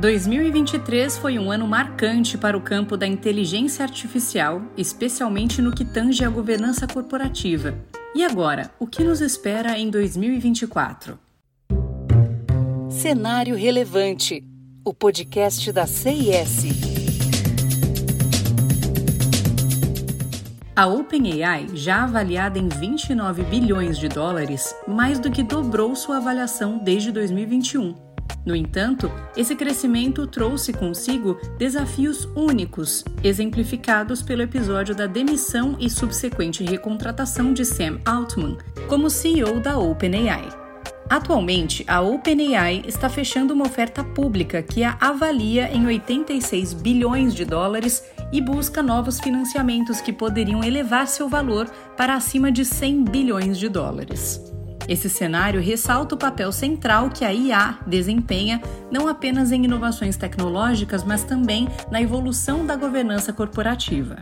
2023 foi um ano marcante para o campo da inteligência artificial, especialmente no que tange à governança corporativa. E agora, o que nos espera em 2024? Cenário Relevante o podcast da CIS. A OpenAI, já avaliada em 29 bilhões de dólares, mais do que dobrou sua avaliação desde 2021 no entanto, esse crescimento trouxe consigo desafios únicos, exemplificados pelo episódio da demissão e subsequente recontratação de Sam Altman como CEO da OpenAI. Atualmente, a OpenAI está fechando uma oferta pública que a avalia em 86 bilhões de dólares e busca novos financiamentos que poderiam elevar seu valor para acima de 100 bilhões de dólares. Esse cenário ressalta o papel central que a IA desempenha não apenas em inovações tecnológicas, mas também na evolução da governança corporativa.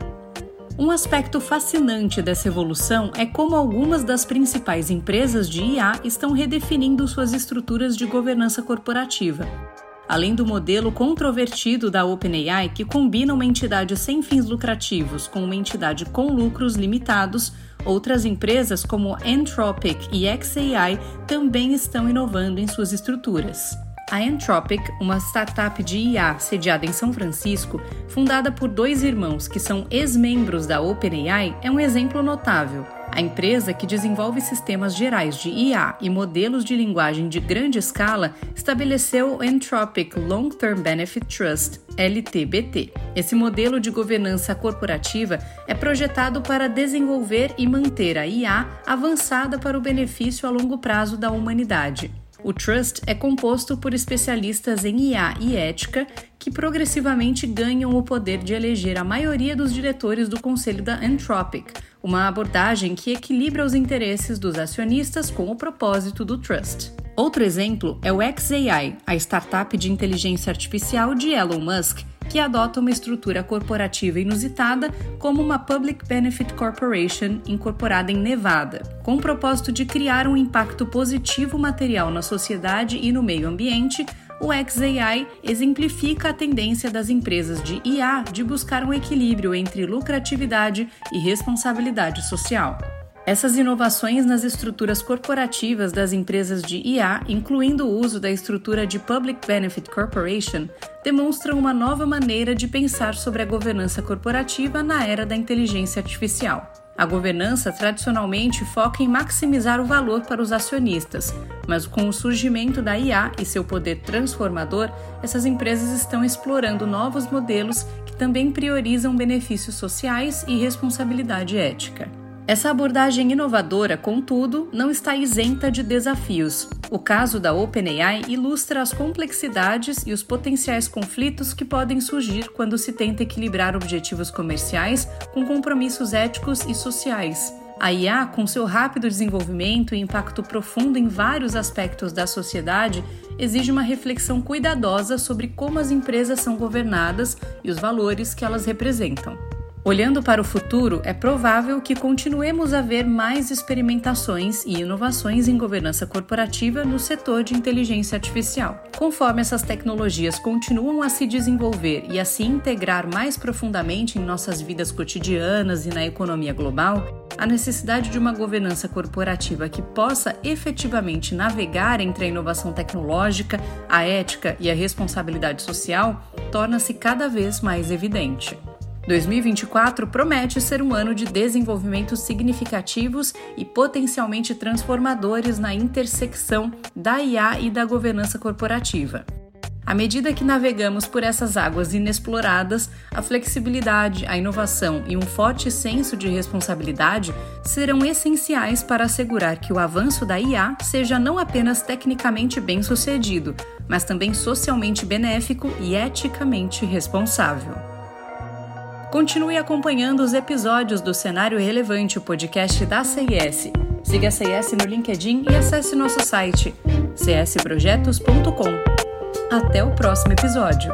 Um aspecto fascinante dessa evolução é como algumas das principais empresas de IA estão redefinindo suas estruturas de governança corporativa. Além do modelo controvertido da OpenAI, que combina uma entidade sem fins lucrativos com uma entidade com lucros limitados, Outras empresas, como Anthropic e XAI, também estão inovando em suas estruturas. A Anthropic, uma startup de IA sediada em São Francisco, fundada por dois irmãos que são ex-membros da OpenAI, é um exemplo notável. A empresa, que desenvolve sistemas gerais de IA e modelos de linguagem de grande escala, estabeleceu o Anthropic Long Term Benefit Trust, LTBT. Esse modelo de governança corporativa é projetado para desenvolver e manter a IA avançada para o benefício a longo prazo da humanidade. O Trust é composto por especialistas em IA e ética que progressivamente ganham o poder de eleger a maioria dos diretores do conselho da Anthropic, uma abordagem que equilibra os interesses dos acionistas com o propósito do Trust. Outro exemplo é o XAI, a startup de inteligência artificial de Elon Musk, que adota uma estrutura corporativa inusitada como uma Public Benefit Corporation incorporada em Nevada, com o propósito de criar um impacto positivo material na sociedade e no meio ambiente. O XAI exemplifica a tendência das empresas de IA de buscar um equilíbrio entre lucratividade e responsabilidade social. Essas inovações nas estruturas corporativas das empresas de IA, incluindo o uso da estrutura de Public Benefit Corporation, demonstram uma nova maneira de pensar sobre a governança corporativa na era da inteligência artificial. A governança tradicionalmente foca em maximizar o valor para os acionistas, mas com o surgimento da IA e seu poder transformador, essas empresas estão explorando novos modelos que também priorizam benefícios sociais e responsabilidade ética. Essa abordagem inovadora, contudo, não está isenta de desafios. O caso da OpenAI ilustra as complexidades e os potenciais conflitos que podem surgir quando se tenta equilibrar objetivos comerciais com compromissos éticos e sociais. A IA, com seu rápido desenvolvimento e impacto profundo em vários aspectos da sociedade, exige uma reflexão cuidadosa sobre como as empresas são governadas e os valores que elas representam. Olhando para o futuro, é provável que continuemos a ver mais experimentações e inovações em governança corporativa no setor de inteligência artificial. Conforme essas tecnologias continuam a se desenvolver e a se integrar mais profundamente em nossas vidas cotidianas e na economia global, a necessidade de uma governança corporativa que possa efetivamente navegar entre a inovação tecnológica, a ética e a responsabilidade social torna-se cada vez mais evidente. 2024 promete ser um ano de desenvolvimentos significativos e potencialmente transformadores na intersecção da IA e da governança corporativa. À medida que navegamos por essas águas inexploradas, a flexibilidade, a inovação e um forte senso de responsabilidade serão essenciais para assegurar que o avanço da IA seja não apenas tecnicamente bem sucedido, mas também socialmente benéfico e eticamente responsável. Continue acompanhando os episódios do Cenário Relevante, o podcast da CIS. Siga a CIS no LinkedIn e acesse nosso site csprojetos.com. Até o próximo episódio.